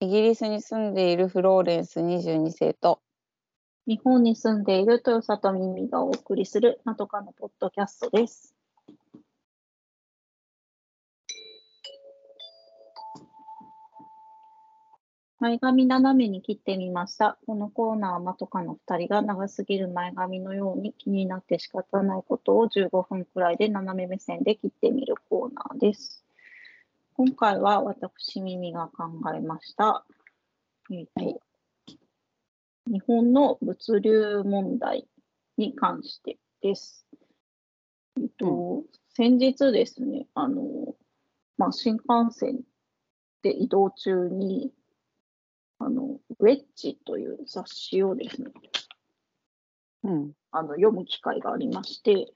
イギリスに住んでいるフローレンス22世と日本に住んでいる豊里耳がお送りするなとかのポッドキャストです。前髪斜めに切ってみました。このコーナーはまとかの2人が長すぎる前髪のように気になって仕方ないことを15分くらいで斜め目線で切ってみるコーナーです。今回は私耳が考えました。えーと日本の物流問題に関してです。えっと、先日ですね、あの、まあ、新幹線で移動中に、あの、ウェッジという雑誌をですね、うんあの読む機会がありまして、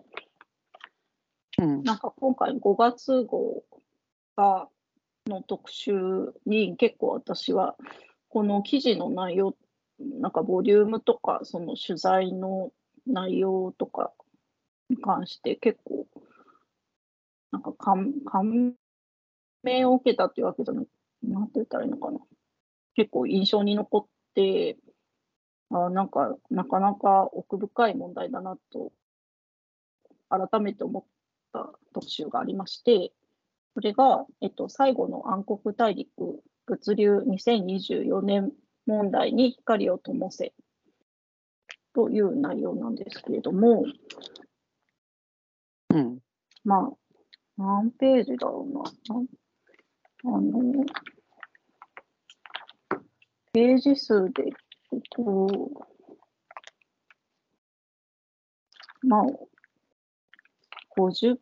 うんなんか今回5月号がの特集に結構私はこの記事の内容なんかボリュームとかその取材の内容とかに関して結構なんか感感銘を受けたっていうわけじゃないなんて言ったらいいのかな結構印象に残ってあなんかなかなか奥深い問題だなと改めて思った特集がありましてそれが、えっと、最後の暗黒大陸物流2024年問題に光を灯せ。という内容なんですけれども、うん。まあ、何ページだろうな。あの、ページ数でいくと、まあ、50、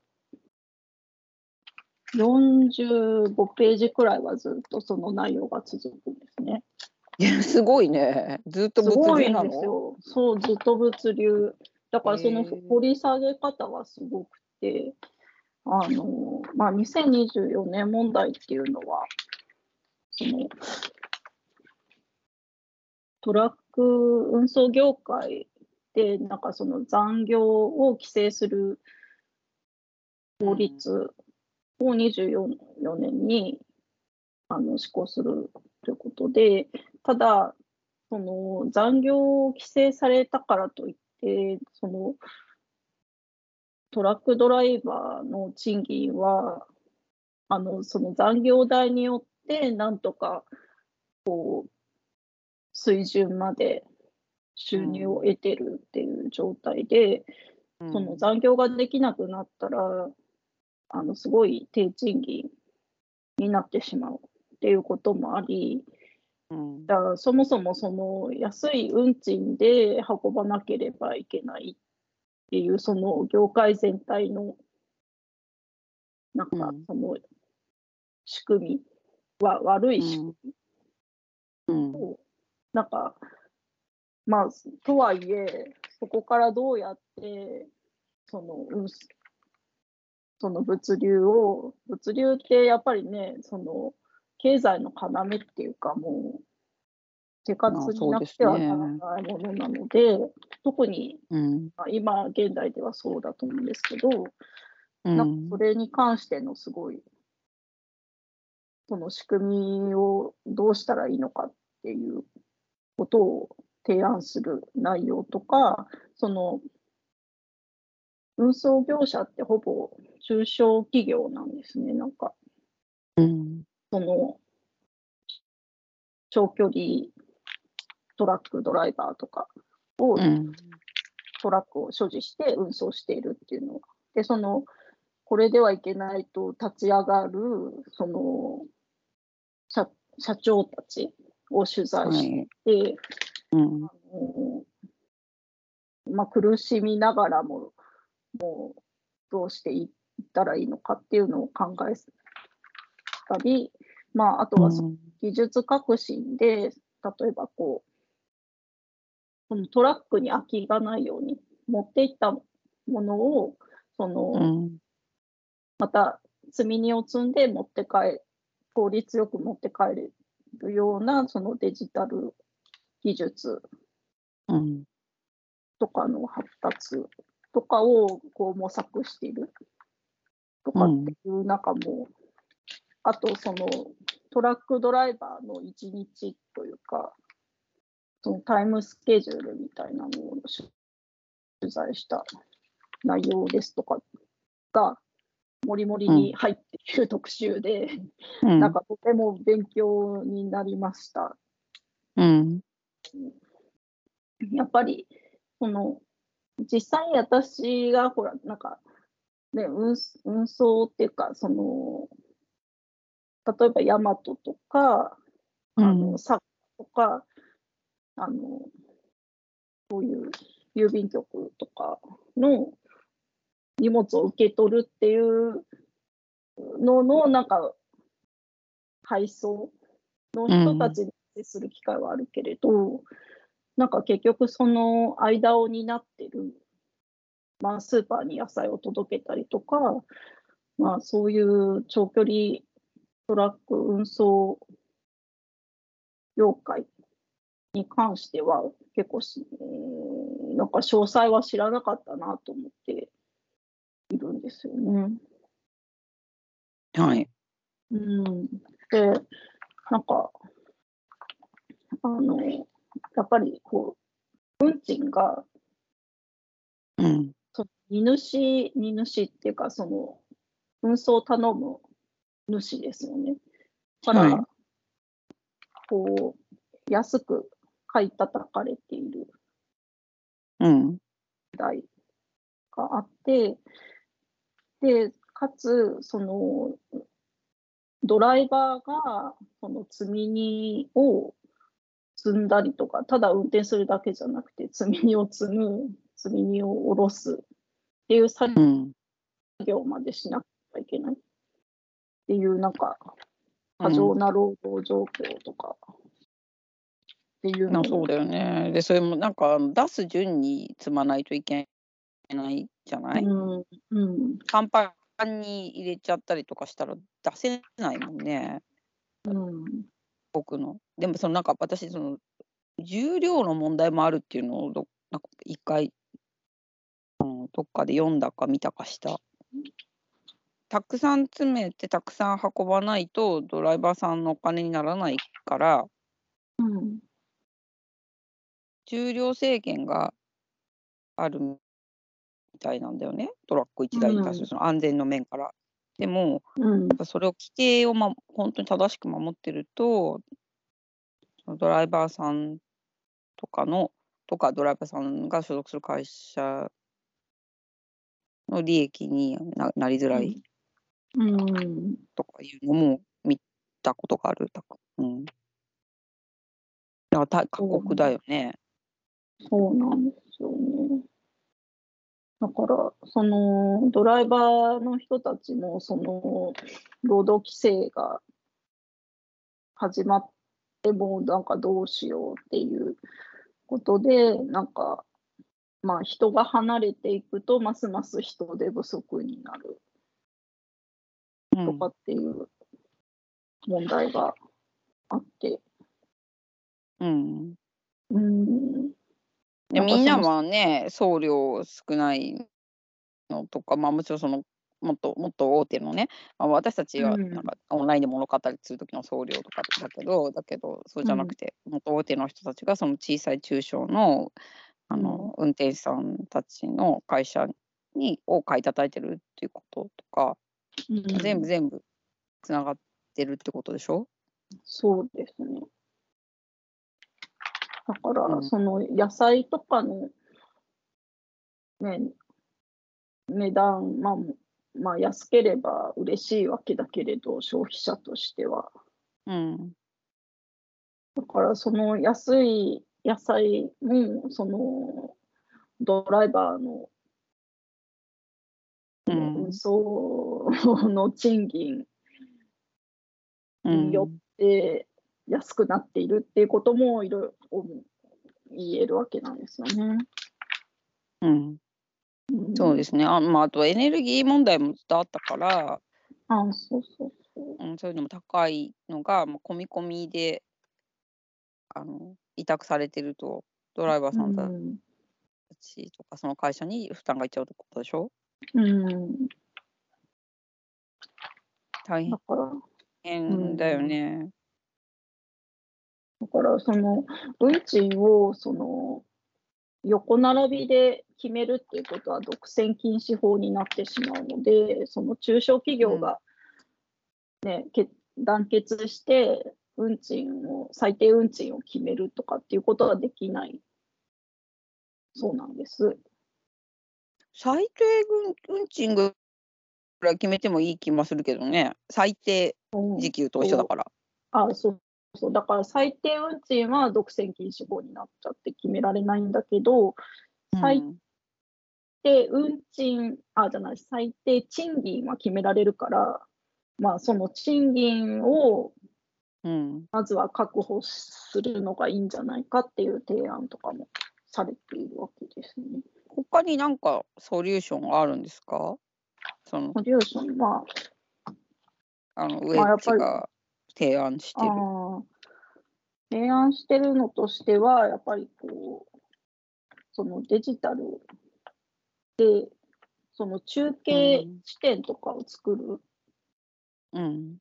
45ページくらいはずっとその内容が続くんですね。いやすごいねずっとすごいん物流なのですよ。そう、ずっと物流。だからその掘り下げ方がすごくて、あの、まあ、2024年問題っていうのは、その、トラック運送業界で、なんかその残業を規制する法律を24年にあの施行するということで、ただ、その残業を規制されたからといって、そのトラックドライバーの賃金は、あのその残業代によって、なんとかこう水準まで収入を得てるっていう状態で、うん。その残業ができなくなったら、あのすごい低賃金になってしまうっていうこともあり、うん。だからそもそもその安い運賃で運ばなければいけないっていう、その業界全体のなんかうんその仕組みは悪い仕組みうんを、なんか、まあ、とはいえ、そこからどうやって、その、うんその物流を、物流ってやっぱりね、その、経済の要っていうか、もう、生活まあになくそうですねてはならないものなので、特に、うん。まあ今、現代ではそうだと思うんですけど、うん。なんかそれに関してのすごい、その仕組みをどうしたらいいのかっていうことを提案する内容とか、その運送業者ってほぼ中小企業なんですね、なんかうん。その長距離トラックドライバーとかをうんトラックを所持して運送しているっていうのは。で、その、これではいけないと立ち上がる、その、社社長たちを取材はして、い。うん。あのまあ、苦しみながらも、もう、どうしていったらいいのかっていうのを考えたり、まあ、あとはその技術革新で、例えばこう、そのトラックに空きがないように持っていったものを、その、うん。また積み荷を積んで持って帰効率よく持って帰れるようなそのデジタル技術うんとかの発達とかをこう模索しているとかっていう中も、あとそのトラックドライバーの一日というか、そのタイムスケジュールみたいなのを取材した内容ですとかが、もりもりに入っている特集で、うん。なんかとても勉強になりました。うん。やっぱり、その、実際に私が、ほら、なんか、ね、運運送っていうか、その、例えばヤマトとか、あの、サッカとか、あの、そういう郵便局とかの荷物を受け取るっていうのの、なんか、配送の人たちに接する機会はあるけれど、なんか結局その間を担ってる、まあ、スーパーに野菜を届けたりとか、まあ、そういう長距離トラック運送業界に関しては結構し、うんなんか詳細は知らなかったなと思っているんですよね。はい。うん、で、なんか、あの、やっぱりこう、運賃が、うん。荷主、荷主っていうか、その、運送を頼む主ですよね。だから、はいこう、安く買い叩かれているうん。題があって、で、かつ、その、ドライバーが、その積み荷を積んだりとか、ただ運転するだけじゃなくて、積み荷を積む、積み荷を下ろすっていう作うん。業までしなきゃいけないっていう、なんか、過剰な労働状況とか、っていうのなそうだよね。で、それもなんか出す順に積まないといけないじゃない、うん、うん、パンパンに入れちゃったりとかしたら出せないもんね。うん、僕の。でもそのなんか私その重量の問題もあるっていうのをどなんか一回、うん、どっかで読んだか見たかした。たくさん詰めてたくさん運ばないとドライバーさんのお金にならないからうん、重量制限があるみたいなんだよねトラック1台に対すうんるその安全の面から。でもうんやっぱそれを規定を、ま、本当に正しく守ってると、ドライバーさんとかの、とかドライバーさんが所属する会社の利益にななりづらいうん、とかいうのも見たことがある。だからうん、だからた過酷だよね。そうなんですよね。だから、そのドライバーの人たちも、その労働規制が始まっても、なんかどうしようっていうことで、なんか、まあ、人が離れていくと、ますます人手不足になる。うん。とかっていう問題があって。うん、うん。でみんなはね、送料少ないのとか、まあ、もちろんそのもっともっと大手のね、まあ、私たちはうん。なんかオンラインで物買ったりする時の送料とかだけど、だけどそうじゃなくて、もっと大手の人たちがその小さい中小のあの、運転手さんたちの会社にを買い叩いてるっていうこととか、うん全部全部つながってるってことでしょ？そうですね。だから、うんその野菜とかの、ね、値段、まあ、まあ、安ければ嬉しいわけだけれど、消費者としては。うん。だから、その安い野菜も、そのドライバーのうん運送の賃金うんによって安くなっているっていうこともいろいろ言えるわけなんですよね。うん、うんそうですね。あ,、まあ、あとエネルギー問題もずっとあったから、あそうそうそう。うん、そういうのも高いのが、まあ、込み込みであの委託されてるとドライバーさんたうん。ちとかその会社に負担がいっちゃうってことでしょ？うん、大変。だ。から、変だよね。だからその運賃をその横並びで決めるっていうことは独占禁止法になってしまうので、その中小企業が、ねけ団結して運賃を最低運賃を決めるとかっていうことはできないそうなんです。最低運運賃ぐらい決めてもいい気もするけどね。最低うん時給と一緒だから。あそうそうだから最低運賃は独占禁止法になっちゃって決められないんだけど、最うん低運賃、あ、じゃない、最低賃金は決められるから、まあ、その賃金をうん。まずは確保するのがいいんじゃないかっていう提案とかもされているわけですね。他になんかソリューションがあるんですか？そのソリューションは、あのウェッジが提案してある。ー提案してるのとしては、やっぱりこう、そのデジタルで、その中継地点とかを作る。うん。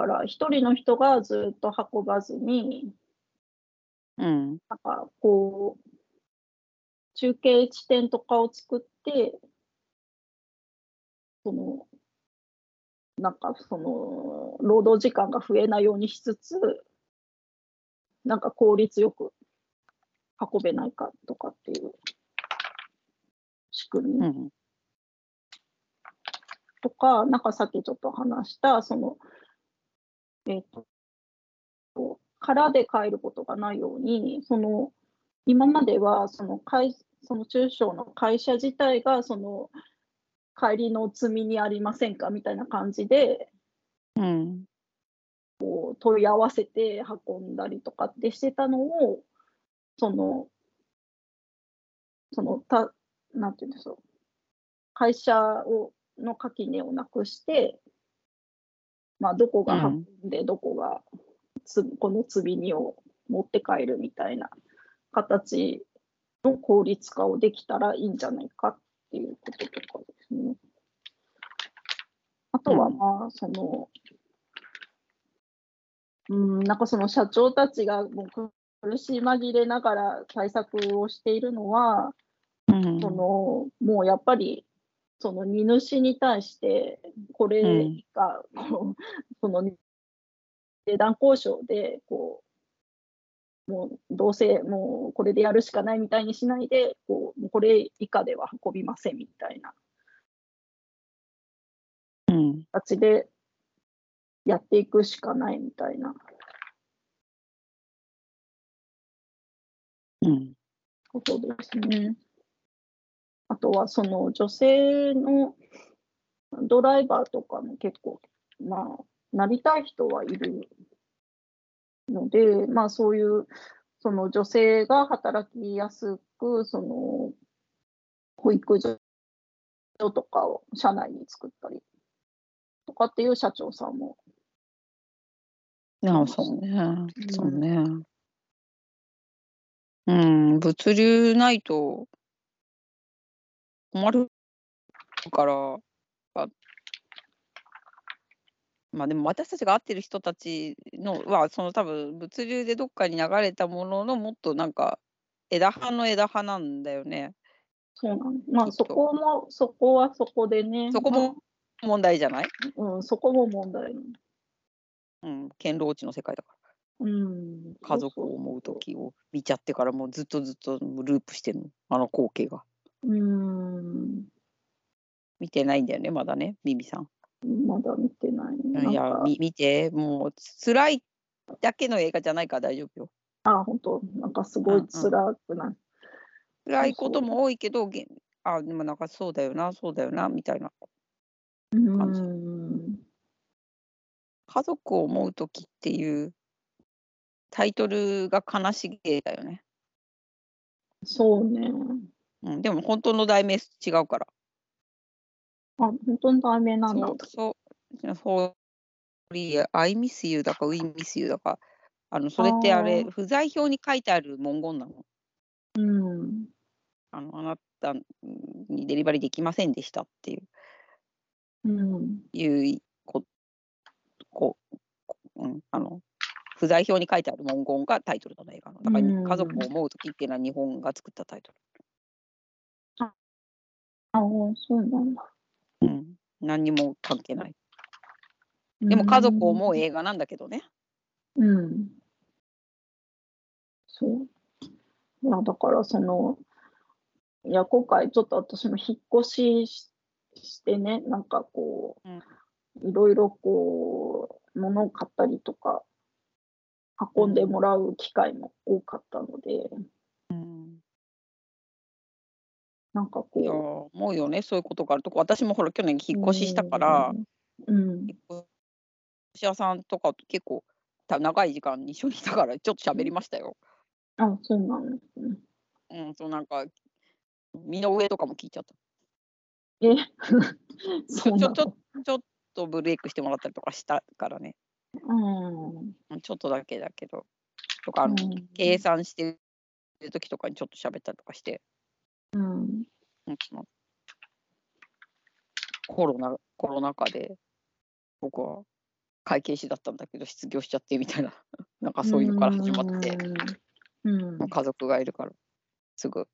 だから、一人の人がずっと運ばずに、うん。なんかこう、中継地点とかを作って、その、なんかその、労働時間が増えないようにしつつ、なんか効率よく運べないかとかっていう仕組みうん。とか、なんかさっきちょっと話した、その、えっ、と、こう空で帰ることがないように、その、今までは、その会、その中小の会社自体が、その、帰りの積みにありませんかみたいな感じで、うん。こう問い合わせて運んだりとかってしてたのを、その、その、た、なんていうんでしょう。会社を、の垣根をなくして、まあ、どこが運んで、どこがつ、この積み荷を持って帰るみたいな形の効率化をできたらいいんじゃないかっていうこととかですね。あとは、うんまあ、その、うん、なんかその社長たちがもう苦し紛れながら対策をしているのは、うん。そのもうやっぱりその荷主に対してこれが、こうその値段交渉でこうもうどうせもうこれでやるしかないみたいにしないでこうこれ以下では運びませんみたいなうん。形でやっていくしかないみたいなうん。ことですね。あとはその女性のドライバーとかも結構、まあ、なりたい人はいるので、まあそういう、その女性が働きやすく、その保育所とかを社内に作ったりとかっていう社長さんもああ、そうね。うんそうね。うん、物流ないと困るから、あまあでも私たちが会ってる人たちのは、その多分物流でどっかに流れたもののもっとなんか枝葉の枝葉なんだよね。そうなの。まあそこも、そこはそこでね。そこも問題じゃない？うん、そこも問題。うん、堅牢地の世界だから。うん。家族を思う時を見ちゃってからもうずっとずっとループしてるの。あの光景が。うん。見てないんだよね、まだね、ミミさん。まだ見てないね。いやみ見て、もう辛いだけの映画じゃないから大丈夫よ。あ、本当なんかすごい辛くなる。辛いことも多いけど、げあ、でもなんかそうだよな、そうだよな、みたいな。感じうん。家族を思う時っていうタイトルが悲しげだよね。そうね。うん、でも本当の題名違うから。あ、本当にダメなんだ。そう。そう。そう。I miss you だか We miss you だか。あのそれってあれあー不在表に書いてある文言なの。う。ん。あのあなたにデリバリーできませんでしたっていう。う。ん。いう。こう。ん、あの不在表に書いてある文言がタイトルなの映画の。だからう。ん家族を思う。時っていう。のは日本が作ったタイトああ、そうなんだ。ル。うん、何にも関係ない。でも家族を思う映画なんだけどね。うん。そう。いや、だからその、いや、今回ちょっと私も引っ越しししてね、なんかこう、いろいろこう、物を買ったりとか、運んでもらう機会も多かったので、うん、なんかいやこ思うよねそういうことがあるとこ私もほら去年う、引っ越ししたから、うん、引っ越し屋さんとかと結構た長い時間一緒にいたからちょっと喋りましたよ。あ、そうなんですね。うん、そうなんか身の上とかも聞いちゃった。え、ちそうちょちょちょっとブレイクしてもらったりとかしたからね。うん。うんちょっとだけだけど。とかあの、うん計算してる時とかにちょっと喋ったりとかして、うん。コロナコロナ禍で僕は会計士だったんだけど失業しちゃってみたいな なんかそういうのから始まって、うん。まあ家族がいるからすぐ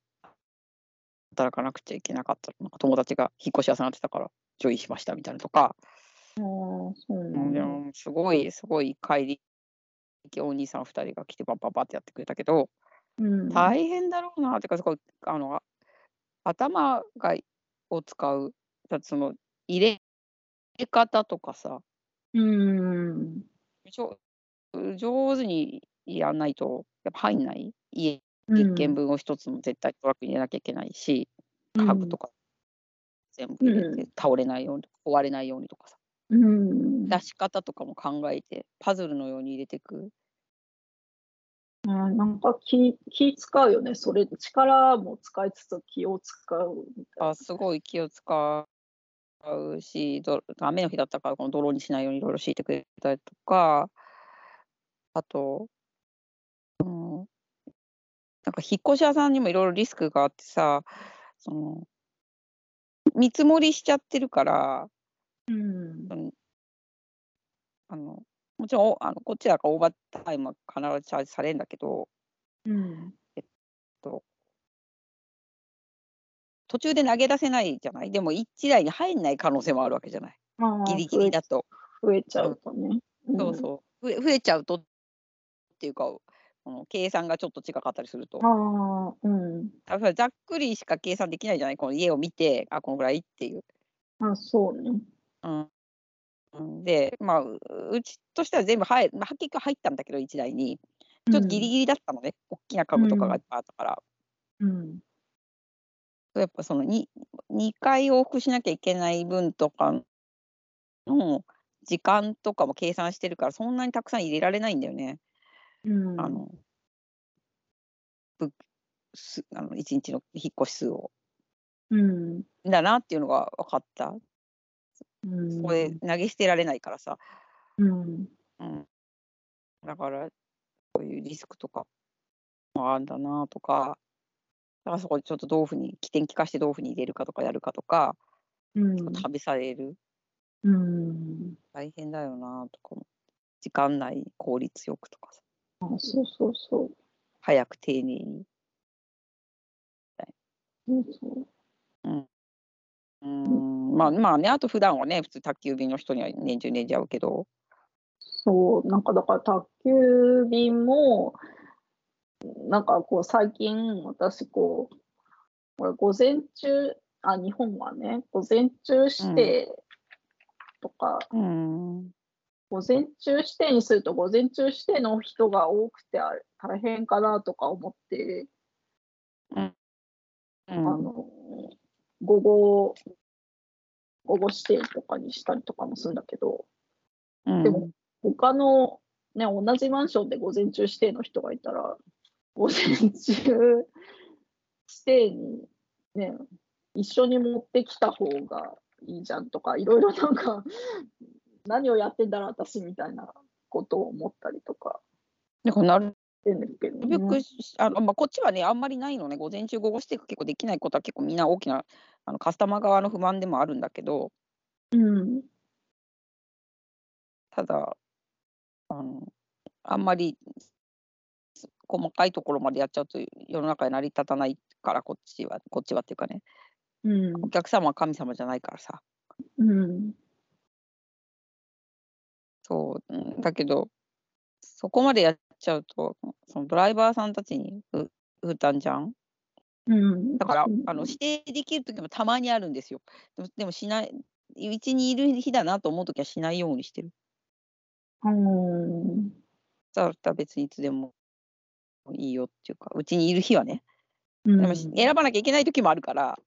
働かなくちゃいけなかったなんか友達が引っ越し屋さんやってたからジョインしましたみたいなとか、うんすごいすごい帰りお兄さん2人が来てバッバッバってやってくれたけど、うん。大変だろうなってかすごいあの頭がを使うその入れ方とかさ。うん。上手にやんないとやっぱ入んない？家うん。一軒分を一つの絶対トラックに入れなきゃいけないし、うん。家具とか全部入れて倒れないように壊れないようにとかさ。うん。出し方とかも考えてパズルのように入れていくうんなんか気気使うよね。それ力も使いつつ気を使うみたいな。あすごい気を使うしど雨の日だったからこの泥にしないようにいろいろ敷いてくれたりとかあと、うん、なんか引っ越し屋さんにもいろいろリスクがあってさその見積もりしちゃってるからうん。あのもちろんおあのこっちだからオーバータイムは必ずチャージされるんだけどうん。途中で投げ出せないじゃない？でも一台に入んない可能性もあるわけじゃない？ギリギリだと。増えちゃうとね。そうそう増え増えちゃうとっていうかこの計算がちょっと違かったりするとうん。ああ、うん。多分ざっくりしか計算できないじゃない？この家を見てあこのぐらいっていう。あそうね。うんうんでまあううちとしては全部入る、まあ、結局入ったんだけど1台にちょっとギリギリだったのね、大きな家具とかがいっぱいあったから、うん。やっぱその 2, 2回往復しなきゃいけない分とかの時間とかも計算してるからそんなにたくさん入れられないんだよね。うん。あのぶすあの1日の引っ越し数を。うん。だなっていうのが分かった。うん。これ投げ捨てられないからさ。うん。うん、だからこういうリスクとかもあるんだなとか。だからそこでちょっとどういうふうに起点利かしてどういうふうに入れるかとかやるかとか、うん。試されるうん。大変だよなとかも時間内効率よくとかさあそうそうそう。早く丁寧にそうそう。うんまあまあねあと普段はね普通宅急便の人には年中寝ちゃうけど。そう、なんかだから宅急便も、なんかこう最近私こう、これ午前中、あ、日本はね、午前中指定とか、うん。午前中指定にすると午前中指定の人が多くて大変かなとか思って、うん。あの、午後、午後指定とかにしたりとかもするんだけど、うん。でも他の、ね、同じマンションで午前中指定の人がいたら、午前中指定に、ね、一緒に持ってきた方がいいじゃんとか、いろいろなんか、何をやってんだろう、私みたいなことを思ったりとか。だからなるしてんですけど、ね。しあの、まあ、こっちはねあんまりないのね。午前中午後して結構できないことは結構みんな大きなあのカスタマー側の不満でもあるんだけど。うん。ただあのあんまり細かいところまでやっちゃうと世の中に成り立たないからこっちはこっちはっていうかね。うん。お客様は神様じゃないからさ。うん。そう、うん、だけどそこまでやっちゃうとそのドライバーさんたちにふ負担じゃん？うん。だから、うんあの指定できる時もたまにあるんですよ。でもでもしないうちにいる日だなと思う時はしないようにしてる。うんだったら別にいつでもいいよっていうかうちにいる日はね。うん。でもし選ばなきゃいけない時もあるから、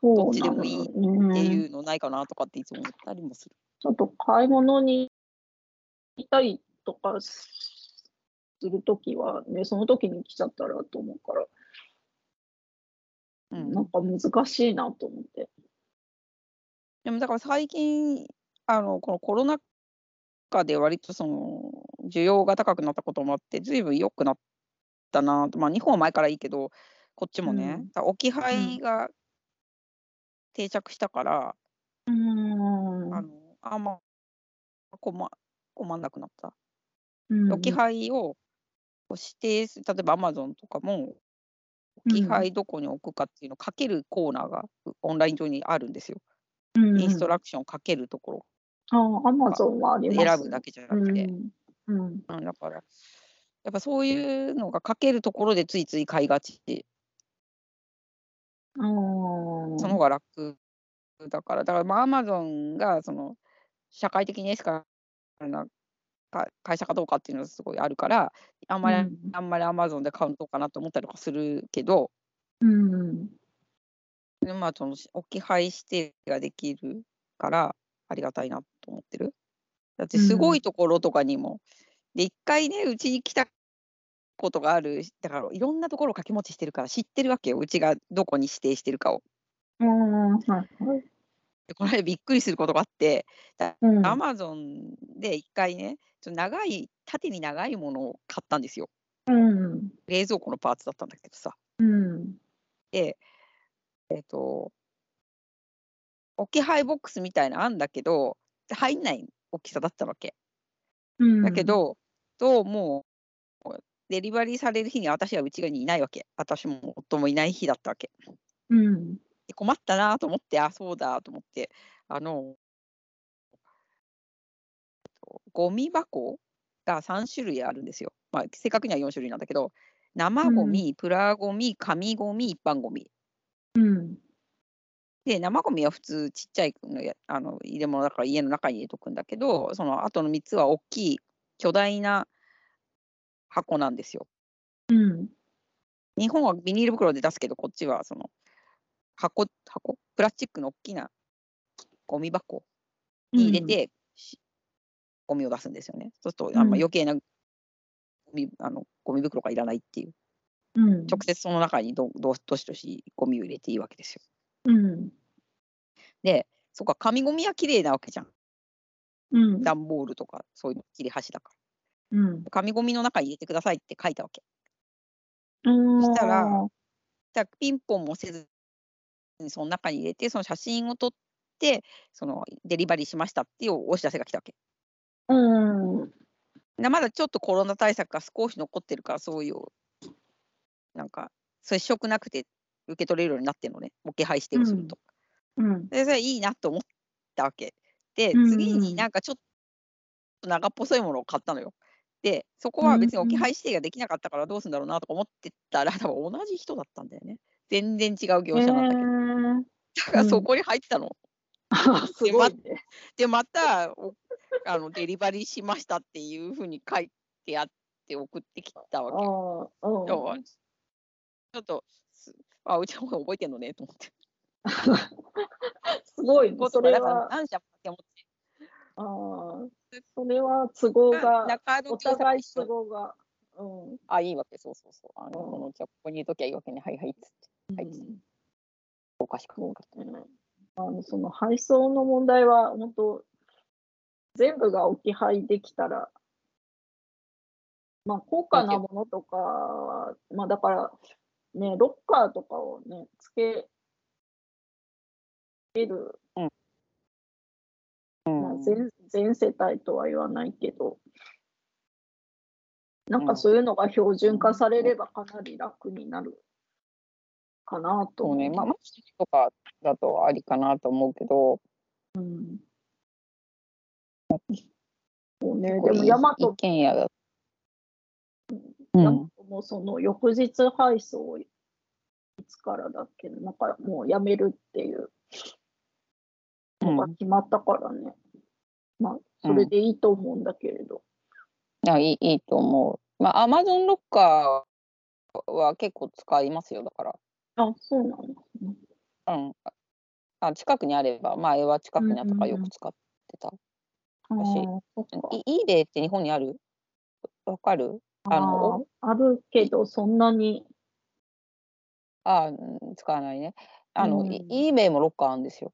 そうどっちでもいいっていうのないかなとかっていつも思ったりもする。ちょっと買い物に行ったりとかするときはね、その時に来ちゃったらと思うから、うん。なんか難しいなと思って。でもだから最近あのこのコロナ禍で割とその需要が高くなったこともあって随分良くなったなと。まあ日本は前からいいけどこっちもね、うん。置き配が定着したから、うん。あのあんま困困んなくなった。うん。置き配をこう指定する例えばアマゾンとかも置き配どこに置くかっていうのを書けるコーナーがうオンライン上にあるんですよ。うんインストラクションを書けるところあアマゾンはあります。選ぶだけじゃなくて、うんうん。うん、だから、やっぱそういうのが書けるところでついつい買いがち。で、うんその方が楽だから、だからまあアマゾンがその社会的にエシカルなか会社かどうかっていうのがすごいあるから、あんまり、うん。あんまりアマゾンで買うのどうかなと思ったりとかするけど、うん。でまあその置き配指定ができるからありがたいなと思ってる。だってすごいところとかにも、で一回ねうちに来たことがあるだからいろんなところを掛け持ちしてるから知ってるわけよ。うちがどこに指定してるかを。うんはいはい。でこの間びっくりすることがあってうん。アマゾンで一回ねちょ長い縦に長いものを買ったんですよ。うん冷蔵庫のパーツだったんだけどさ。うんでえっ、と置き配ボックスみたいなのあんだけど入んない大きさだったわけ。うんだけど、どうもデリバリーされる日に私はうちにいないわけ。私も夫もいない日だったわけ。うんで困ったなと思って、あ、そうだと思って、あの、ゴミ箱が3種類あるんですよ。まあ、正確には4種類なんだけど、生ゴミ、プラゴミ、紙ゴミ、一般ゴミ。うんで、生ゴミは普通ちっちゃいのやあの入れ物だから家の中に入れとくんだけど、その後の3つは大きい巨大な箱なんですよ。うん日本はビニール袋で出すけど、こっちはその箱、箱？プラスチックの大きなゴミ箱に入れて、しゴミを出すんですよね。そうすると、あんまうん余計なゴミあのゴミ袋がいらないっていう、うん直接その中にどどどしどしゴミを入れていいわけですよ。うんで、そっか、紙ゴミは綺麗なわけじゃん。うん段ボールとか、そういうの切れ端だかうんら。紙ゴミの中に入れてくださいって書いたわけ。そしたららピンポンもせずにその中に入れて、その写真を撮って、そのデリバリーしましたっていうお知らせが来たわけ。うんなまだちょっとコロナ対策が少し残ってるから、そういう、なんか、接触なくて受け取れるようになってるのね、置き配指定をすると。うんで、それいいなと思ったわけ。で、うん次になんかちょっと長っぽそいものを買ったのよ。で、そこは別に置き配指定ができなかったからどうするんだろうなとか思ってたら、多分同じ人だったんだよね。全然違う業者なんだけど。えだからそこに入ってたの。ーすごいね。で、また、おあのデリバリーしましたっていうふうに書いてあって送ってきたわけ。ちょっと、すあ、うちの方覚えてんのねと思って。すごいね。それは、何社も持ち。ああ、それは都合が、お互い都合が。うん。あ、いいわけ、そうそうそう。あの、うんこのじゃあここにいるときはいいわけね。はいはいっつって。はいうんおかしくなかった。うんあのその配送の問題は、本当、全部が置き配できたら、まあ、高価なものとかは、まあ、だから、ね、ロッカーとかをね、つける、うん。まあ、全全世帯とは言わないけど、なんかそういうのが標準化されればかなり楽になるかなと。そうね、まあ、マジとかだとありかなと思うけど、うん。そうね、でもヤマ一ト軒家だ。うん、もその翌日配送いつからだっけなんかもうやめるっていうのが決まったからね。まあ、それでいいと思うんだけれど。あいいいいと思う。まあ、アマゾンロッカーは結構使いますよ、だから。あ、そうなんですね。うん。あ近くにあれば、まあ、絵は近くにあったからよく使ってた。あー私そっかい eBay って日本にある？わかる？あのあるけど、そんなに。あうん使わないね。あの、うん e- eBay もロッカーあるんですよ。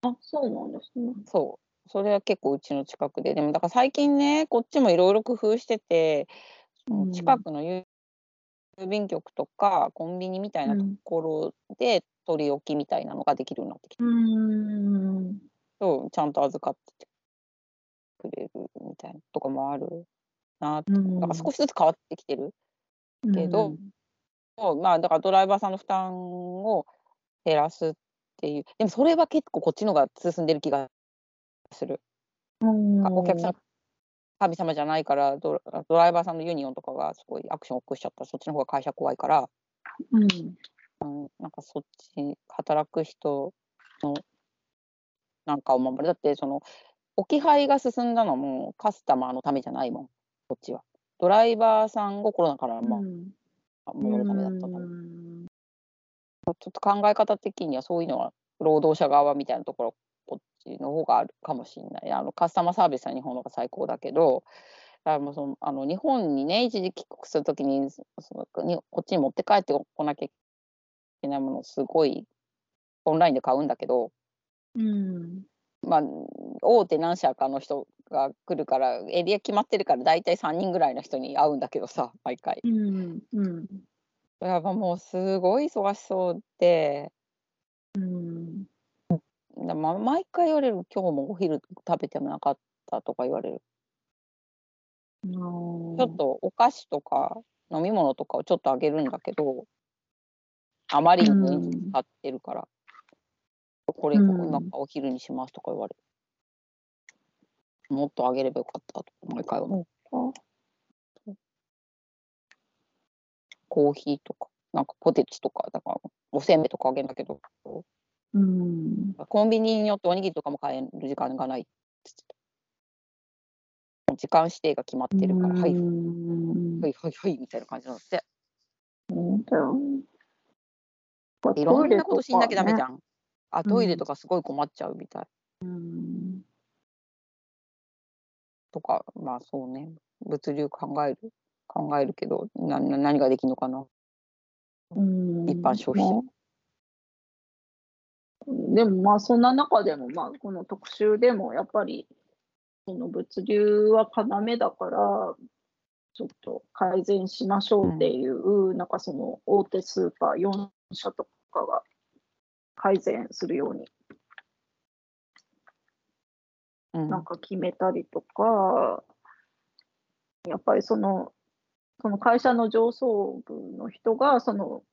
あ、そうなんですね。そう。それは結構うちの近くで。でもだから最近ね、こっちもいろいろ工夫してて、近くの郵郵便局とかコンビニみたいなところで取り置きみたいなのができるようになってきて、うーん。そうちゃんと預かってくれるみたいなとかもあるなと。うんだから少しずつ変わってきてる。けどまあだからドライバーさんの負担を減らすっていう。でもそれは結構こっちのが進んでる気がする。うん、お客さん神様じゃないからドライバーさんのユニオンとかがすごいアクションを起こしちゃったらそっちの方が会社怖いから、うん。うん、なんかそっち働く人のなんかお守りだってその置き配が進んだのもカスタマーのためじゃないもん。こっちは。ドライバーさんをコロナからまうん。あ守るためだったから、うん。ちょっと考え方的にはそういうのは労働者側みたいなところこっちの方があるかもしれない。あのカスタマーサービスは日本の方が最高だけどだからもうそのあの日本にね一時帰国するときにそのにこっちに持って帰ってこなきゃいけないものをすごいオンラインで買うんだけど、うん。まあ、大手何社かの人が来るからエリア決まってるから大体3人ぐらいの人に会うんだけどさ毎回。うん。うん。やっぱもうすごい忙しそうで。うん。だま、毎回言われる今日もお昼食べてもなかったとか言われる、ちちょょっとお菓子とか飲み物とかをちょっとあげるんだけどあまりにもうん使ってるから、これうんなんかお昼にしますとか言われる、もっとあげればよかったと毎回思うコーヒーとかなんかポテチとかだからおせんべいとかあげるんだけどうん。コンビニによっておにぎりとかも買える時間がないって言ってた時間指定が決まってるから、はい、うはいん。はいはいみたいな感じになって、そうだよね。いろんなことしんなきゃダメじん。ゃん。あ、トイレとかすごい困っちゃうみたい。うん。とか、まあそうね、物流考える、考えるけど、なな何ができるのかな。うん一般消費者まあでもまあそんな中でもまあこの特集でもやっぱりその物流は要だからちょっと改善しましょうっていう、なんかその大手スーパー4社とかが改善するように。うん。なんか決めたりとか、やっぱりその、その会社の上層部の人が、その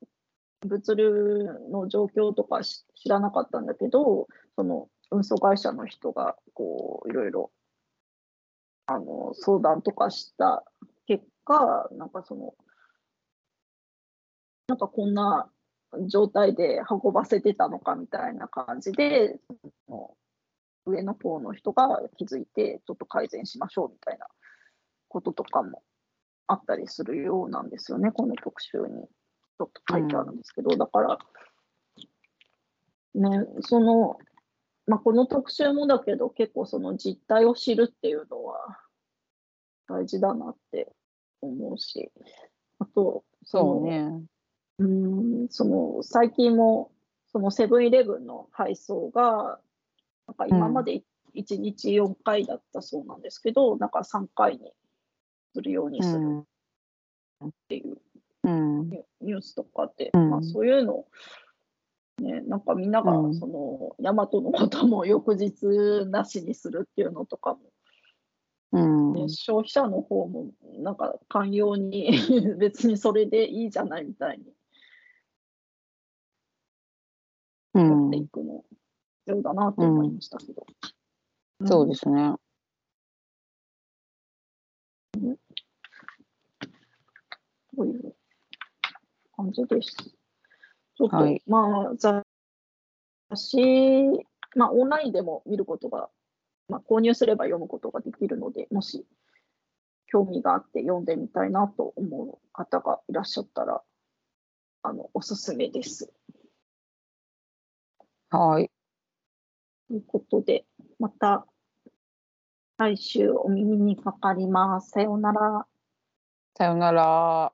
物流の状況とかし知らなかったんだけど、その運送会社の人が、こう、いろいろ、あの、相談とかした結果、なんかその、なんかこんな状態で運ばせてたのかみたいな感じで、上の方の人が気づいて、ちょっと改善しましょうみたいなこととかもあったりするようなんですよね、この特集に。ちょっと書いてあるんですけど、だから、ね、その、まあ、この特集もだけど、結構その実態を知るっていうのは大事だなって思うし、あと、のそうね。うん、その最近もそのセブンイレブンの配送がなんか今まで1日4回だったそうなんですけど、なんか3回にするようにうするん。っていううん。ニュースとかで、うんまあ、そういうのね、なんかみんながうんその、大和のことも翌日なしにするっていうのとかもうん。ね消費者の方もなんか寛容に 別にそれでいいじゃないみたいに持っていくの必要だなと思いましたけど。そうですね。という感じです。ちょっと、はいまあ、雑誌、まあ、オンラインでも見ることが、まあ、購入すれば読むことができるので、もし興味があって読んでみたいなと思う方がいらっしゃったら、あの、おすすめです。はい。ということで、また来週お耳にかかります。さようなら。さよなら。